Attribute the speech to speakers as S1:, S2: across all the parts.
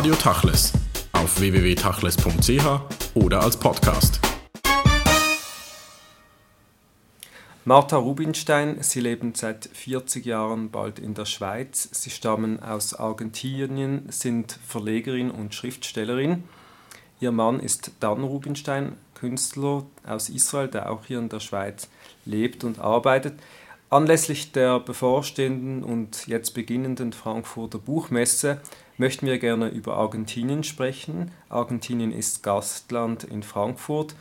S1: Radio Tachles auf www.tachles.ch oder als Podcast.
S2: Martha Rubinstein, Sie leben seit 40 Jahren bald in der Schweiz. Sie stammen aus Argentinien, sind Verlegerin und Schriftstellerin. Ihr Mann ist Dan Rubinstein, Künstler aus Israel, der auch hier in der Schweiz lebt und arbeitet. Anlässlich der bevorstehenden und jetzt beginnenden Frankfurter Buchmesse möchten wir gerne über Argentinien sprechen. Argentinien ist Gastland in Frankfurt.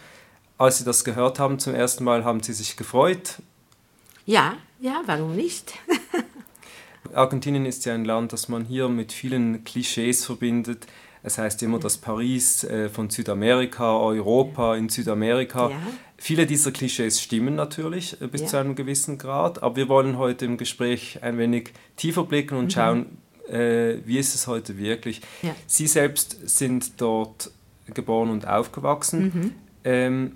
S2: Als Sie das gehört haben zum ersten Mal, haben Sie sich gefreut?
S3: Ja, ja, warum nicht?
S2: Argentinien ist ja ein Land, das man hier mit vielen Klischees verbindet. Es heißt immer das Paris äh, von Südamerika, Europa in Südamerika. Ja. Viele dieser Klischees stimmen natürlich äh, bis ja. zu einem gewissen Grad, aber wir wollen heute im Gespräch ein wenig tiefer blicken und mhm. Äh, wie ist es heute wirklich. Ja. Sie selbst sind dort geboren und aufgewachsen. Mhm. Ähm,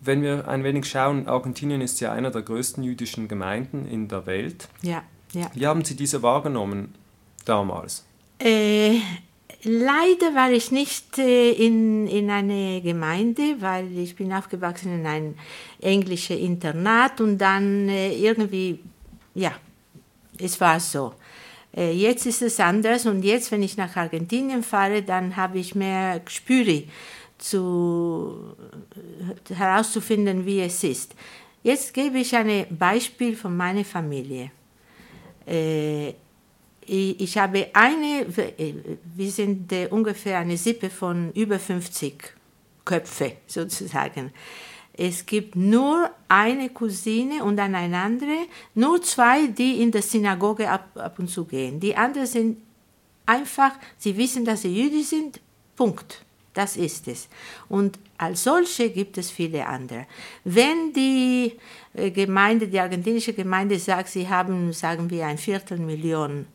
S2: wenn wir ein wenig schauen, Argentinien ist ja einer der größten jüdischen Gemeinden in der Welt.
S3: Ja, ja.
S2: Wie haben Sie diese wahrgenommen damals?
S3: Äh, Leider war ich nicht äh, in, in eine Gemeinde, weil ich bin aufgewachsen in ein englisches Internat und dann äh, irgendwie, ja, es war so. Äh, jetzt ist es anders und jetzt, wenn ich nach Argentinien fahre, dann habe ich mehr Gespüre zu, herauszufinden, wie es ist. Jetzt gebe ich ein Beispiel von meiner Familie. Äh, ich habe eine, wir sind äh, ungefähr eine Sippe von über 50 Köpfe sozusagen. Es gibt nur eine Cousine und dann eine andere, nur zwei, die in der Synagoge ab, ab und zu gehen. Die anderen sind einfach, sie wissen, dass sie jüdisch sind, Punkt. Das ist es. Und als solche gibt es viele andere. Wenn die äh, Gemeinde, die argentinische Gemeinde sagt, sie haben, sagen wir, ein Viertelmillion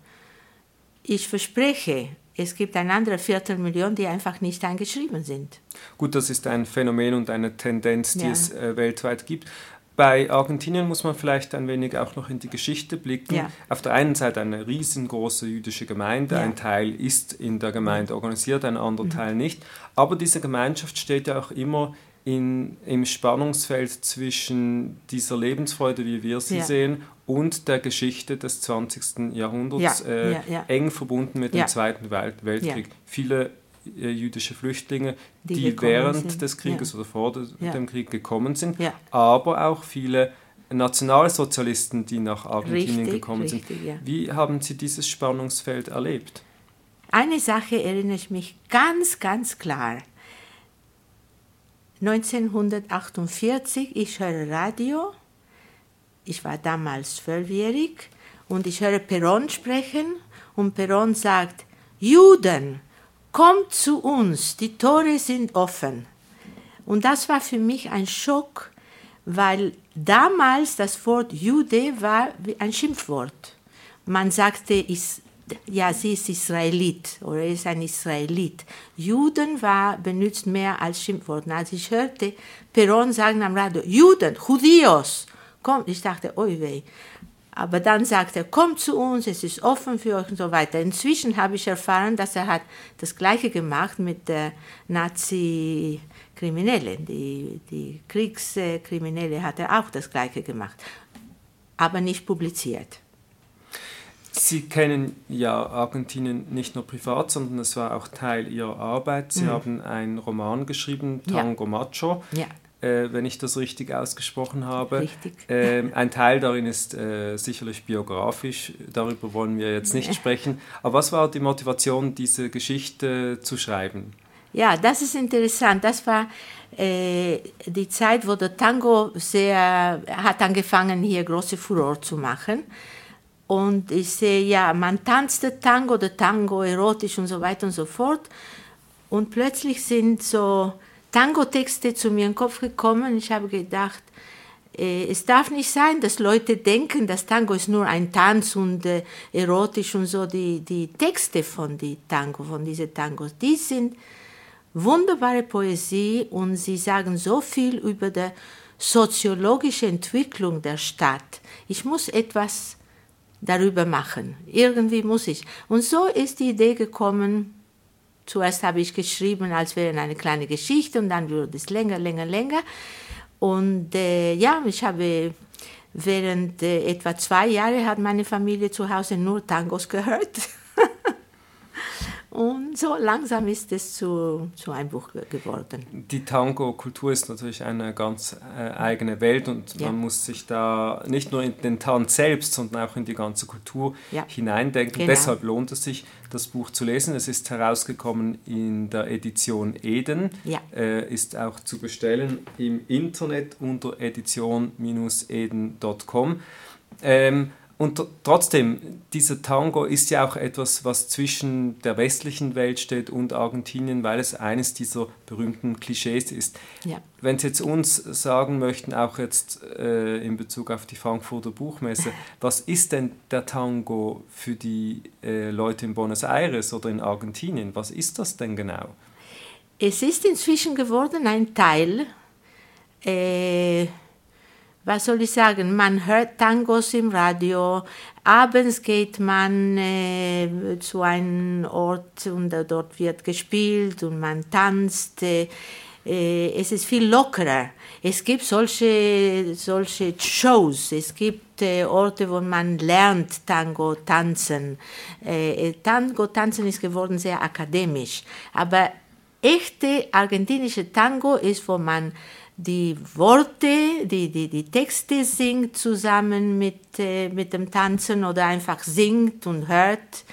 S3: ich verspreche, es gibt eine andere Viertelmillion, die einfach nicht eingeschrieben sind.
S2: Gut, das ist ein Phänomen und eine Tendenz, die ja. es äh, weltweit gibt. Bei Argentinien muss man vielleicht ein wenig auch noch in die Geschichte blicken. Ja. Auf der einen Seite eine riesengroße jüdische Gemeinde, ja. ein Teil ist in der Gemeinde organisiert, ein anderer mhm. Teil nicht. Aber diese Gemeinschaft steht ja auch immer in, im Spannungsfeld zwischen dieser Lebensfreude, wie wir sie ja. sehen, und der Geschichte des 20. Jahrhunderts, ja, äh, ja, eng verbunden mit dem Zweiten Welt Weltkrieg. Viele äh, jüdische Flüchtlinge, die, die während sind. des Krieges oder vor dem Krieg gekommen sind, aber auch viele Nationalsozialisten, die nach Argentinien richtig, gekommen richtig, sind. Wie haben Sie dieses Spannungsfeld erlebt?
S3: Eine Sache erinnere ich mich ganz, ganz klar. 1948, ich höre Radio, ich war damals zwölfjährig und ich höre Peron sprechen und Peron sagt, Juden, kommt zu uns, die Tore sind offen. Und das war für mich ein Schock, weil damals das Wort Jude war ein Schimpfwort. Man sagte, ist ja, sie ist Israelit oder er ist ein Israelit. Juden war benutzt mehr als Schimpfwort. Als ich hörte Peron sagen am Radio, Juden, Judios, kommt, ich dachte, oi weh. Aber dann sagte er, kommt zu uns, es ist offen für euch und so weiter. Inzwischen habe ich erfahren, dass er hat das Gleiche gemacht mit der Nazi-Kriminellen. Die, die Kriegskriminelle hat er auch das Gleiche gemacht, aber nicht publiziert.
S2: Sie kennen ja Argentinien nicht nur privat, sondern es war auch Teil Ihrer Arbeit. Sie mhm. haben einen Roman geschrieben, Tango ja. Macho. Ja. Äh, wenn ich das richtig ausgesprochen habe.
S3: Richtig.
S2: Äh, ein Teil darin ist äh, sicherlich biografisch, darüber wollen wir jetzt nicht sprechen. Aber was war die Motivation, diese Geschichte zu schreiben?
S3: Ja, das ist interessant. Das war äh, die Zeit, wo der Tango sehr hat angefangen, hier große Furore zu machen. Und ich sehe, ja, man tanzte Tango, der Tango erotisch und so weiter und so fort. Und plötzlich sind so Tango-Texte zu mir in den Kopf gekommen. Ich habe gedacht, äh, es darf nicht sein, dass Leute denken, dass Tango ist nur ein Tanz und äh, erotisch und so. Die, die Texte von die Tango, von diesen Tangos, die sind wunderbare Poesie und sie sagen so viel über die soziologische Entwicklung der Stadt. Ich muss etwas darüber machen. Irgendwie muss ich. Und so ist die Idee gekommen, zuerst habe ich geschrieben, als wäre eine kleine Geschichte und dann wurde es länger, länger, länger. Und äh, ja, ich habe während äh, etwa zwei Jahre hat meine Familie zu Hause nur Tangos gehört. Und so langsam ist es zu, zu einem Buch geworden.
S2: Die Tango-Kultur ist natürlich eine ganz äh, eigene Welt und ja. man muss sich da nicht nur in den Tanz selbst, sondern auch in die ganze Kultur ja. hineindenken. Genau. Deshalb lohnt es sich, das Buch zu lesen. Es ist herausgekommen in der Edition Eden, ja. äh, ist auch zu bestellen im Internet unter edition-eden.com. Ähm, und trotzdem, dieser Tango ist ja auch etwas, was zwischen der westlichen Welt steht und Argentinien, weil es eines dieser berühmten Klischees ist. Ja. Wenn Sie jetzt uns sagen möchten, auch jetzt äh, in Bezug auf die Frankfurter Buchmesse, was ist denn der Tango für die äh, Leute in Buenos Aires oder in Argentinien? Was ist das denn genau?
S3: Es ist inzwischen geworden ein Teil. Äh was soll ich sagen, man hört Tangos im Radio, abends geht man äh, zu einem Ort und äh, dort wird gespielt und man tanzt. Äh, es ist viel lockerer. Es gibt solche, solche Shows, es gibt äh, Orte, wo man lernt Tango tanzen. Äh, Tango tanzen ist geworden sehr akademisch, aber echte argentinische Tango ist, wo man die Worte, die, die, die Texte singt zusammen mit, äh, mit dem Tanzen oder einfach singt und hört.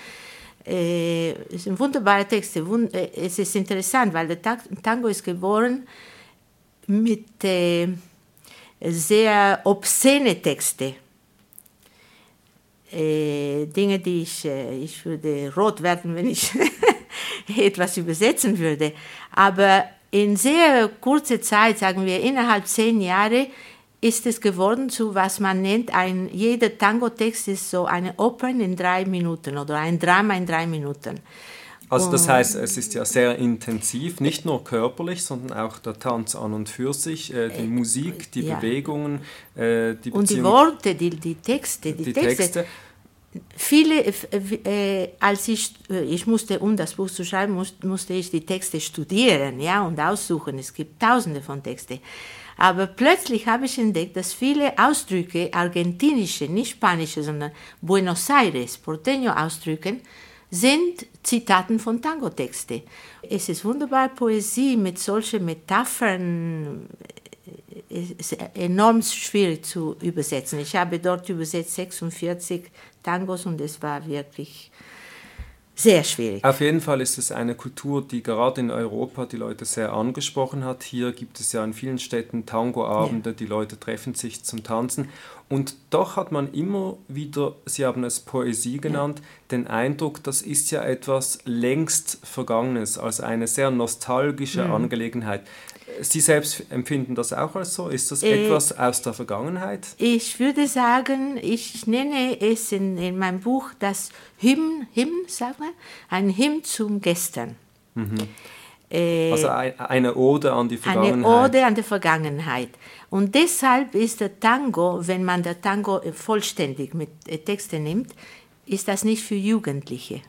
S3: Äh, es sind wunderbare Texte. Wund äh, es ist interessant, weil der Tango ist geboren mit äh, sehr obszene Texte. Äh, Dinge, die ich, äh, ich würde rot werden, wenn ich etwas übersetzen würde. Aber in sehr kurzer Zeit, sagen wir innerhalb zehn Jahre, ist es geworden zu, was man nennt, ein, jeder Tango-Text ist so eine Oper in drei Minuten oder ein Drama in drei Minuten.
S2: Also das heißt, es ist ja sehr intensiv, nicht nur körperlich, sondern auch der Tanz an und für sich, äh, die äh, Musik, die ja. Bewegungen,
S3: äh, die Beziehung, Und die Worte, die, die Texte, die, die Texte. Texte viele, äh, als ich, äh, ich musste, um das Buch zu schreiben, musste, ich die Texte studieren ja, und aussuchen. Es gibt tausende von Texten. Aber plötzlich habe ich entdeckt, dass viele Ausdrücke, argentinische, nicht spanische, sondern Buenos Aires, Porteño-Ausdrücke, sind Zitaten von Tango-Texten. Es ist wunderbar Poesie mit solchen Metaphern, ist enorm schwierig zu übersetzen. Ich habe dort übersetzt 46 Tangos und es war wirklich sehr schwierig.
S2: Auf jeden Fall ist es eine Kultur, die gerade in Europa die Leute sehr angesprochen hat. Hier gibt es ja in vielen Städten Tangoabende, ja. die Leute treffen sich zum Tanzen. Und doch hat man immer wieder, Sie haben es Poesie genannt, ja. den Eindruck, das ist ja etwas längst Vergangenes, als eine sehr nostalgische mhm. Angelegenheit. Sie selbst empfinden das auch als so? Ist das äh, etwas aus der Vergangenheit?
S3: Ich würde sagen, ich nenne es in, in meinem Buch das Hymn, Hymn sagen wir, ein Hymn zum Gestern.
S2: Mhm. Äh, also eine Ode an die Vergangenheit.
S3: Eine Ode an die Vergangenheit. Und deshalb ist der Tango, wenn man der Tango vollständig mit äh, Texten nimmt, ist das nicht für Jugendliche,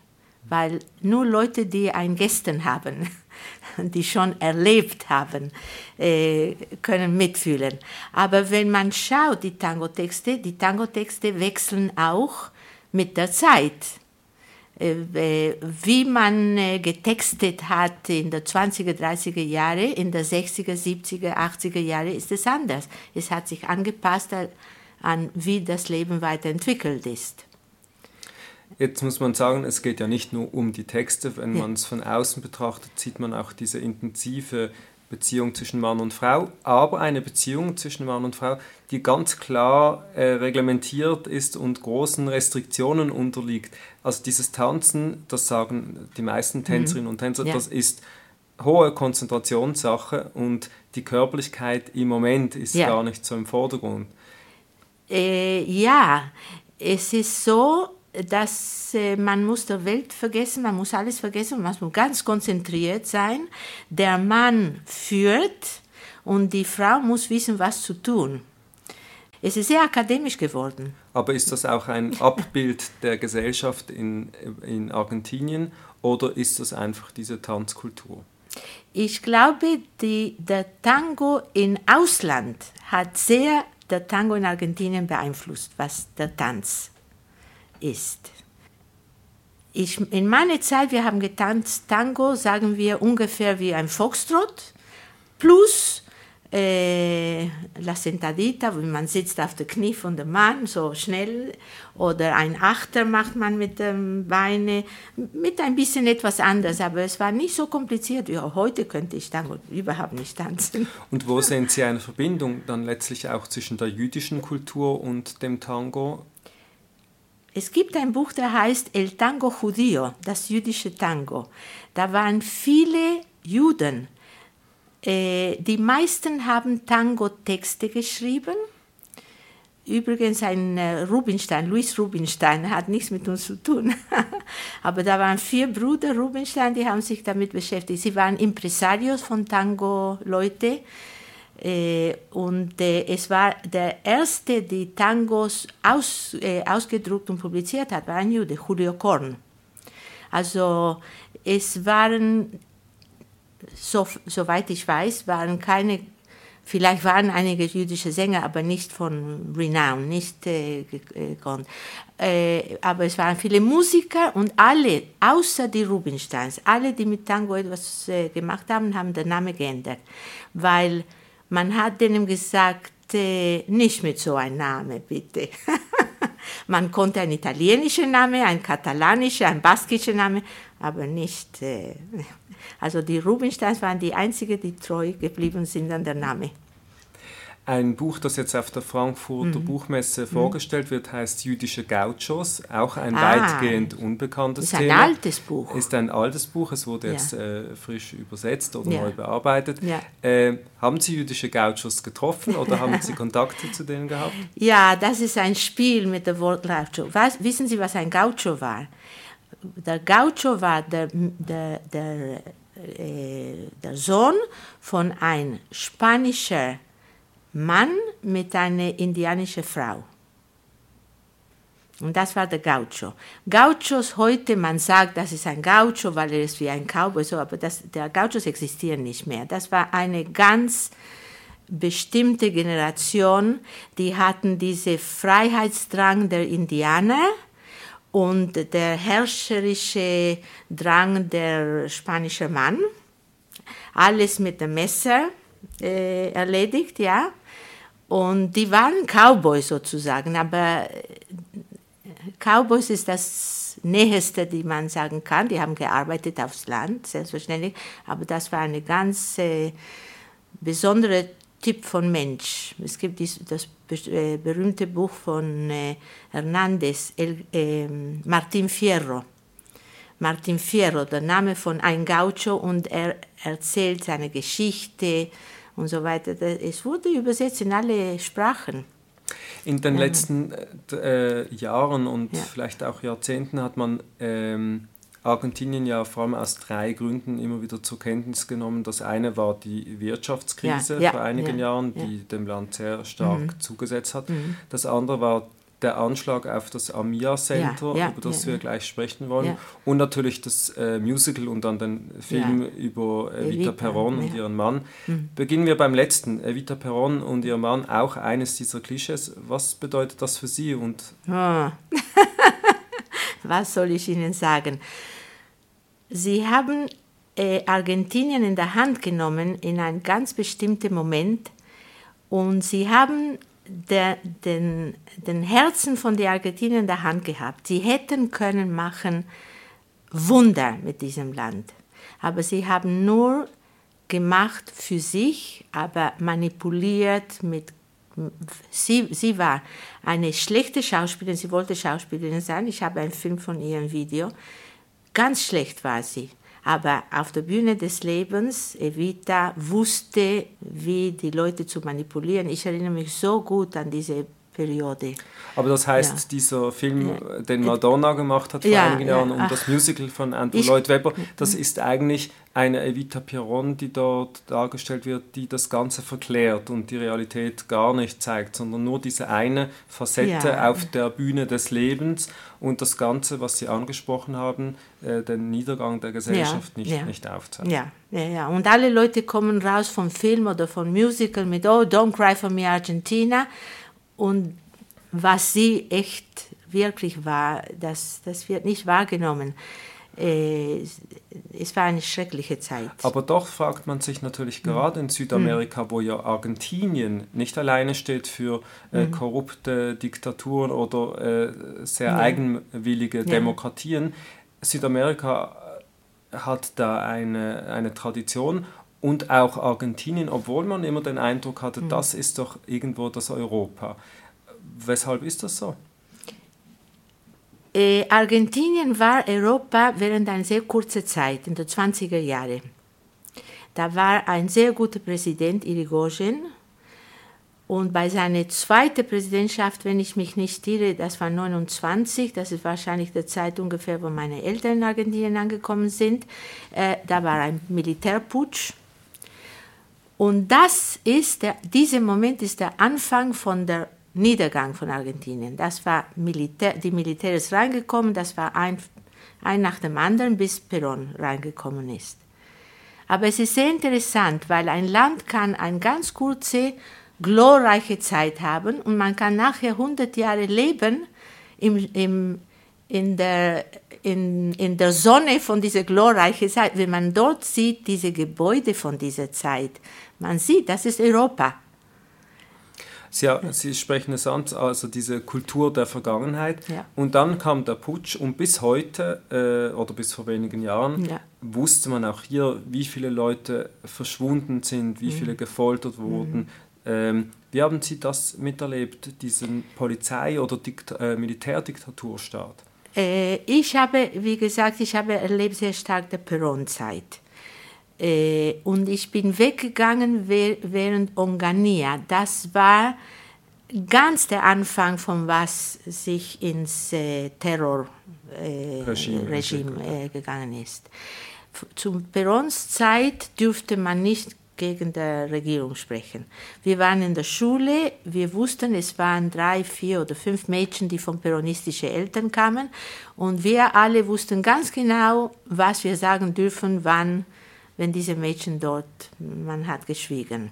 S3: weil nur Leute, die ein Gestern haben, die schon erlebt haben, äh, können mitfühlen. Aber wenn man schaut, die Tango-Texte, die Tango-Texte wechseln auch mit der Zeit. Äh, wie man äh, getextet hat in der 20er, 30er Jahre, in der 60er, 70er, 80er Jahre, ist es anders. Es hat sich angepasst an, wie das Leben weiterentwickelt ist.
S2: Jetzt muss man sagen, es geht ja nicht nur um die Texte. Wenn ja. man es von außen betrachtet, sieht man auch diese intensive Beziehung zwischen Mann und Frau, aber eine Beziehung zwischen Mann und Frau, die ganz klar äh, reglementiert ist und großen Restriktionen unterliegt. Also dieses Tanzen, das sagen die meisten mhm. Tänzerinnen mhm. und Tänzer, ja. das ist hohe Konzentrationssache und die Körperlichkeit im Moment ist ja. gar nicht so im Vordergrund.
S3: Äh, ja, es ist so, dass äh, man muss der Welt vergessen, man muss alles vergessen, man muss ganz konzentriert sein. Der Mann führt und die Frau muss wissen, was zu tun. es ist sehr akademisch geworden.
S2: Aber ist das auch ein Abbild der Gesellschaft in, in Argentinien oder ist das einfach diese Tanzkultur?
S3: Ich glaube, die, der Tango im Ausland hat sehr der Tango in Argentinien beeinflusst, was der Tanz ist. Ich, in meiner Zeit, wir haben getanzt Tango, sagen wir ungefähr wie ein Foxtrot, plus äh, La Sentadita, wie man sitzt auf der Knie von dem Mann, so schnell, oder ein Achter macht man mit dem Beine, mit ein bisschen etwas anders, aber es war nicht so kompliziert wie heute könnte ich Tango überhaupt nicht tanzen.
S2: Und wo sehen Sie eine Verbindung dann letztlich auch zwischen der jüdischen Kultur und dem Tango?
S3: Es gibt ein Buch, der heißt El Tango Judío, das jüdische Tango. Da waren viele Juden, äh, die meisten haben Tango-Texte geschrieben. Übrigens ein äh, Rubinstein, Louis Rubinstein, hat nichts mit uns zu tun. Aber da waren vier Brüder Rubinstein, die haben sich damit beschäftigt. Sie waren Impresarios von Tango-Leute. Äh, und es war der erste, der Tangos aus, ausgedruckt und publiziert hat, war ein Jude, Julio Korn. Also es waren so, soweit ich weiß, waren keine, vielleicht waren einige jüdische Sänger, aber nicht von Renown, nicht äh, gekonnt. Äh, aber es waren viele Musiker und alle, außer die Rubinsteins, alle, die mit Tango etwas äh, gemacht haben, haben den Namen geändert, weil man hat denen gesagt, äh, nicht mit so einem Namen, bitte. man konnte einen italienischen Namen, einen katalanischen, einen baskischen Namen, aber nicht äh, also die Rubinsteins waren die einzigen, die treu geblieben sind an der Name.
S2: Ein Buch, das jetzt auf der Frankfurter mhm. Buchmesse mhm. vorgestellt wird, heißt Jüdische Gauchos, auch ein ah, weitgehend unbekanntes Thema.
S3: Ist ein altes Buch.
S2: Ist ein altes Buch, es wurde ja. jetzt äh, frisch übersetzt oder ja. neu bearbeitet. Ja. Äh, haben Sie jüdische Gauchos getroffen oder haben Sie Kontakte zu denen gehabt?
S3: Ja, das ist ein Spiel mit dem Wort Gaucho. Was, wissen Sie, was ein Gaucho war? Der Gaucho war der, der, der äh, der Sohn von einem spanischen Mann mit einer indianischen Frau. Und das war der Gaucho. Gauchos heute, man sagt, das ist ein Gaucho, weil er ist wie ein Cowboy, so, aber das, der Gauchos existieren nicht mehr. Das war eine ganz bestimmte Generation, die hatten diesen Freiheitsdrang der Indianer und der herrscherische Drang der spanische Mann. Alles mit dem Messer äh, erledigt, ja. Und die waren Cowboys sozusagen, aber äh, Cowboys ist das Näheste, die man sagen kann. Die haben gearbeitet aufs Land, selbstverständlich, aber das war eine ganz äh, besondere Typ von Mensch. Es gibt dies, das äh, berühmte Buch von äh, Hernandez, El, äh, Martin Fierro. Martin Fierro, der Name von ein Gaucho, und er erzählt seine Geschichte und so weiter. Es wurde übersetzt in alle Sprachen.
S2: In den letzten äh, Jahren und ja. vielleicht auch Jahrzehnten hat man ähm, Argentinien ja vor allem aus drei Gründen immer wieder zur Kenntnis genommen. Das eine war die Wirtschaftskrise ja, ja, vor einigen ja, Jahren, die dem Land sehr stark mhm. zugesetzt hat. Mhm. Das andere war der Anschlag auf das Amia Center, über das wir gleich sprechen wollen. Und natürlich das äh, Musical und dann den Film über Evita, Evita Perón und ihren Mann. Mhm. Beginnen wir beim letzten. Evita Perón und ihr Mann, auch eines dieser Klischees. Was bedeutet das für Sie? Und oh.
S3: Was soll ich Ihnen sagen? Sie haben äh, Argentinien in der Hand genommen in einem ganz bestimmten Moment und sie haben der, den, den Herzen von den Argentinien in der Hand gehabt. Sie hätten können machen Wunder mit diesem Land, aber sie haben nur gemacht für sich, aber manipuliert mit Sie, sie war eine schlechte Schauspielerin, sie wollte Schauspielerin sein. Ich habe einen Film von ihr im Video. Ganz schlecht war sie. Aber auf der Bühne des Lebens, Evita wusste, wie die Leute zu manipulieren. Ich erinnere mich so gut an diese Periode.
S2: Aber das heißt, ja. dieser Film, ja. den Madonna gemacht hat vor ja, einigen Jahren und das Musical von Andrew ich, Lloyd Webber, das ist eigentlich eine Evita Peron, die dort dargestellt wird, die das Ganze verklärt und die Realität gar nicht zeigt, sondern nur diese eine Facette auf der Bühne des Lebens und das Ganze, was Sie angesprochen haben, äh, den Niedergang der Gesellschaft nicht, nicht aufzeigt.
S3: Ja. ja, ja. Und alle Leute kommen raus vom Film oder vom Musical mit Oh, Don't Cry for Me Argentina und was sie echt wirklich war, das, das wird nicht wahrgenommen. Äh, es war eine schreckliche Zeit.
S2: Aber doch fragt man sich natürlich mhm. gerade in Südamerika, wo ja Argentinien nicht alleine steht für äh, mhm. korrupte Diktaturen oder äh, sehr ja. eigenwillige ja. Demokratien. Südamerika hat da eine, eine Tradition und auch Argentinien, obwohl man immer den Eindruck hatte, mhm. das ist doch irgendwo das Europa. Weshalb ist das so?
S3: Äh, Argentinien war Europa während einer sehr kurzen Zeit, in den 20er Jahren. Da war ein sehr guter Präsident, Irigoyen, und bei seiner zweiten Präsidentschaft, wenn ich mich nicht irre, das war 29, das ist wahrscheinlich die Zeit ungefähr, wo meine Eltern in Argentinien angekommen sind, äh, da war ein Militärputsch und das ist der, dieser Moment ist der Anfang von der Niedergang von Argentinien. Das war Militär, die Militär ist reingekommen, das war ein, ein nach dem anderen, bis Perón reingekommen ist. Aber es ist sehr interessant, weil ein Land kann eine ganz kurze, glorreiche Zeit haben und man kann nachher 100 Jahre leben im, im, in, der, in, in der Sonne von dieser glorreichen Zeit. Wenn man dort sieht, diese Gebäude von dieser Zeit, man sieht, das ist Europa.
S2: Sie, Sie sprechen es an, also diese Kultur der Vergangenheit. Ja. Und dann kam der Putsch und bis heute äh, oder bis vor wenigen Jahren ja. wusste man auch hier, wie viele Leute verschwunden sind, wie mhm. viele gefoltert wurden. Mhm. Ähm, wie haben Sie das miterlebt, diesen Polizei- oder Dikt äh, Militärdiktaturstaat?
S3: Äh, ich habe, wie gesagt, ich habe erlebt sehr stark die Peron-Zeit. Äh, und ich bin weggegangen während Ongania. Das war ganz der Anfang von was sich ins äh, Terrorregime äh, äh, gegangen ist. Zu Perons Zeit dürfte man nicht gegen die Regierung sprechen. Wir waren in der Schule, wir wussten, es waren drei, vier oder fünf Mädchen, die von peronistischen Eltern kamen und wir alle wussten ganz genau, was wir sagen dürfen, wann wenn diese Mädchen dort, man hat geschwiegen.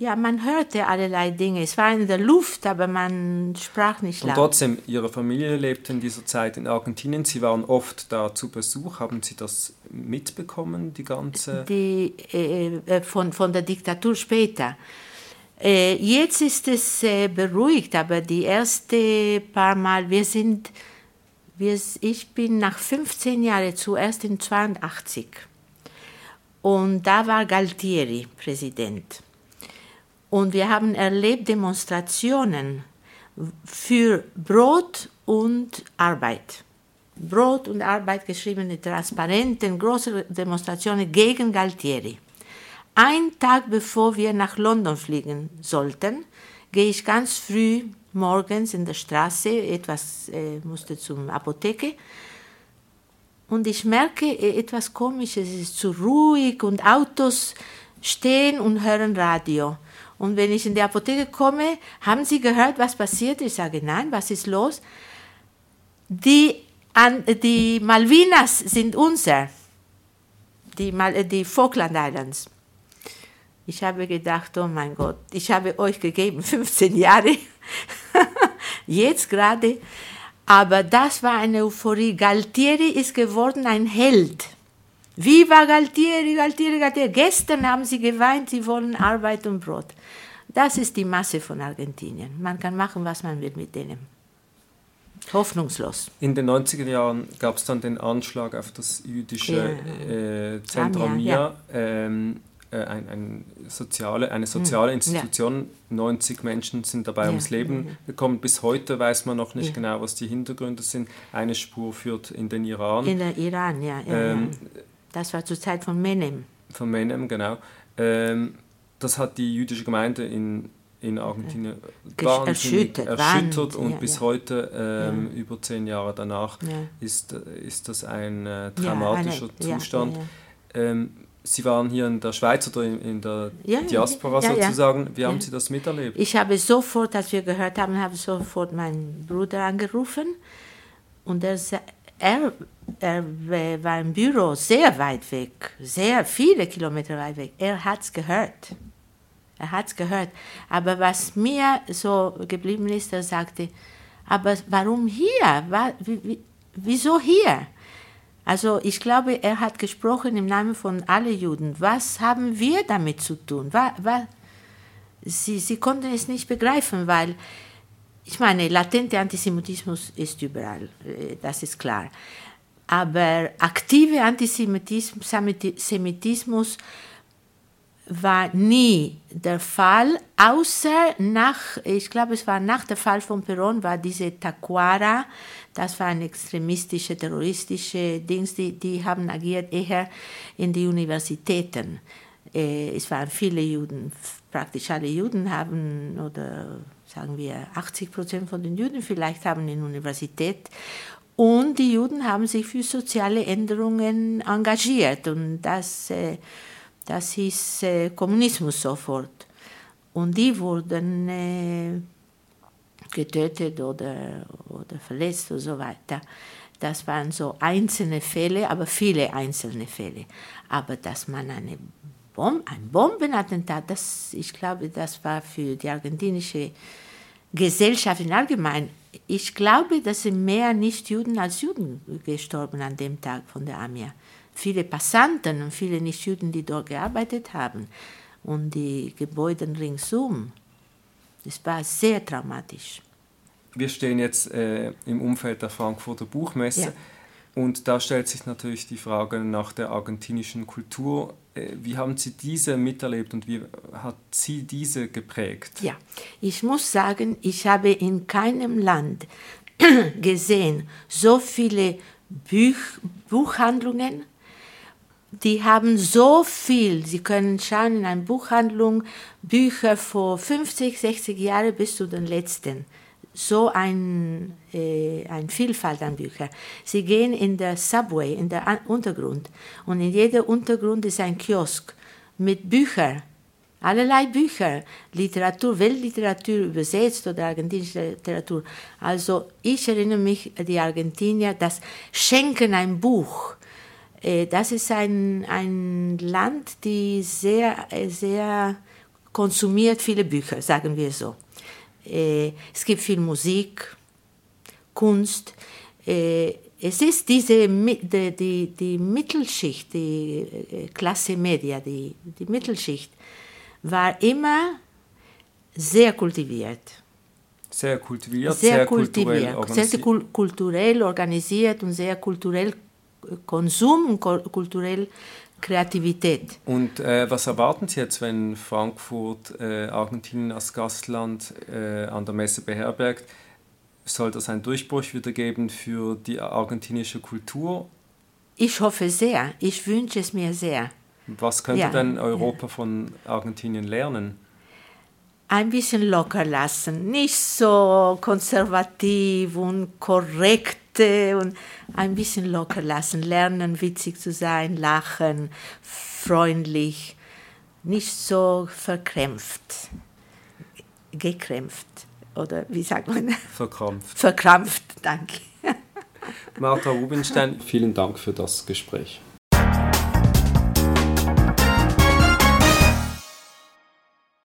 S3: Ja, man hörte allerlei Dinge. Es war in der Luft, aber man sprach nicht laut.
S2: Und trotzdem, Ihre Familie lebte in dieser Zeit in Argentinien. Sie waren oft da zu Besuch. Haben Sie das mitbekommen, die ganze...
S3: Die, äh, äh von, von der Diktatur später. Äh, jetzt ist es äh, beruhigt, aber die erste paar Mal, wir sind, wir, ich bin nach 15 Jahren zuerst in 82 und da war Galtieri Präsident. Und wir haben erlebt Demonstrationen für Brot und Arbeit. Brot und Arbeit geschriebene Transparenten, große Demonstrationen gegen Galtieri. Ein Tag bevor wir nach London fliegen sollten, gehe ich ganz früh morgens in der Straße, etwas äh, musste zum Apotheke, und ich merke äh, etwas Komisches, es ist zu ruhig und Autos stehen und hören Radio. Und wenn ich in die Apotheke komme, haben Sie gehört, was passiert? Ich sage, nein, was ist los? Die, an, die Malvinas sind unser, die, Mal, äh, die Falkland Islands. Ich habe gedacht, oh mein Gott, ich habe euch gegeben 15 Jahre, jetzt gerade aber das war eine Euphorie. Galtieri ist geworden ein Held. Viva Galtieri, Galtieri, Galtieri. Gestern haben sie geweint, sie wollen Arbeit und Brot. Das ist die Masse von Argentinien. Man kann machen, was man will mit denen. Hoffnungslos.
S2: In den 90er Jahren gab es dann den Anschlag auf das jüdische ja. äh, Zentrum Mia. Ja. Ähm, äh, ein, ein soziale, eine soziale hm, Institution. Ja. 90 Menschen sind dabei ums Leben gekommen. Bis heute weiß man noch nicht genau, was die Hintergründe sind. Eine Spur führt in den Iran.
S3: In den Iran, ja. Ähm, das war zur Zeit von Menem.
S2: Von Menem, genau. Ähm, das hat die jüdische Gemeinde in in Argentinien ja. wahnsinnig erschüttert, erschüttert und ja, bis ja. heute, ähm, über zehn Jahre danach, ist, ist das ein äh, dramatischer eine, Zustand. Ähm, Sie waren hier in der Schweiz oder in, in der Diaspora sozusagen. Wie haben Sie das miterlebt?
S3: Ich habe sofort, als wir gehört haben, habe sofort meinen Bruder angerufen und er, er, er war im Büro sehr weit weg, sehr viele Kilometer weit weg. Er hat es gehört. Er hat es gehört. Aber was mir so geblieben ist, er sagte, aber warum hier? Wieso hier? Also ich glaube, er hat gesprochen im Namen von allen Juden. Was haben wir damit zu tun? Sie, sie konnten es nicht begreifen, weil ich meine, latente Antisemitismus ist überall, äh, das ist klar. Aber aktive Antisemitismus war nie der Fall, außer nach, ich glaube, es war nach dem Fall von Peron, war diese Taquara, das war ein extremistische, terroristische Dings, die, die haben agiert eher in die Universitäten. Äh, es waren viele Juden, praktisch alle Juden haben, oder sagen wir 80 Prozent von den Juden vielleicht haben in Universität und die Juden haben sich für soziale Änderungen engagiert und das äh, das hieß äh, Kommunismus sofort. Und die wurden äh, getötet oder, oder verletzt und so weiter. Das waren so einzelne Fälle, aber viele einzelne Fälle. Aber dass man eine Bom ein Bombenattentat, das, ich glaube, das war für die argentinische Gesellschaft in allgemein. Ich glaube, dass sind mehr Nichtjuden als Juden gestorben an dem Tag von der Armee viele Passanten und viele Nichtjuden, die dort gearbeitet haben und die Gebäude ringsum. Das war sehr traumatisch.
S2: Wir stehen jetzt äh, im Umfeld der Frankfurter Buchmesse ja. Und da stellt sich natürlich die Frage nach der argentinischen Kultur. Äh, wie haben Sie diese miterlebt und wie hat Sie diese geprägt?
S3: Ja, ich muss sagen, ich habe in keinem Land gesehen so viele Buch, Buchhandlungen, die haben so viel. Sie können schauen in einer Buchhandlung Bücher vor 50, 60 Jahren bis zu den letzten. So ein, äh, ein Vielfalt an Büchern. Sie gehen in der Subway, in der Untergrund. Und in jedem Untergrund ist ein Kiosk mit Büchern. Allerlei Bücher, Literatur, Weltliteratur übersetzt oder argentinische Literatur. Also ich erinnere mich, die Argentinier, das Schenken ein Buch äh, das ist ein, ein Land, die sehr, sehr konsumiert viele Bücher, sagen wir so. Äh, es gibt viel Musik, Kunst. Äh, es ist diese, die, die, die Mittelschicht, die Klasse Media, die, die Mittelschicht, war immer sehr kultiviert.
S2: Sehr kultiviert,
S3: sehr, sehr kultiviert, kulturell sehr kulturell organisiert und sehr kulturell Konsum und kulturell Kreativität.
S2: Und äh, was erwarten Sie jetzt, wenn Frankfurt äh, Argentinien als Gastland äh, an der Messe beherbergt? Soll das einen Durchbruch wieder geben für die argentinische Kultur?
S3: Ich hoffe sehr. Ich wünsche es mir sehr.
S2: Was könnte ja, denn Europa ja. von Argentinien lernen?
S3: Ein bisschen locker lassen, nicht so konservativ und korrekt und ein bisschen locker lassen, lernen, witzig zu sein, lachen, freundlich, nicht so verkrämpft, gekrämpft oder wie sagt man?
S2: Verkrampft.
S3: Verkrampft, danke.
S2: Martha Rubinstein, vielen Dank für das Gespräch.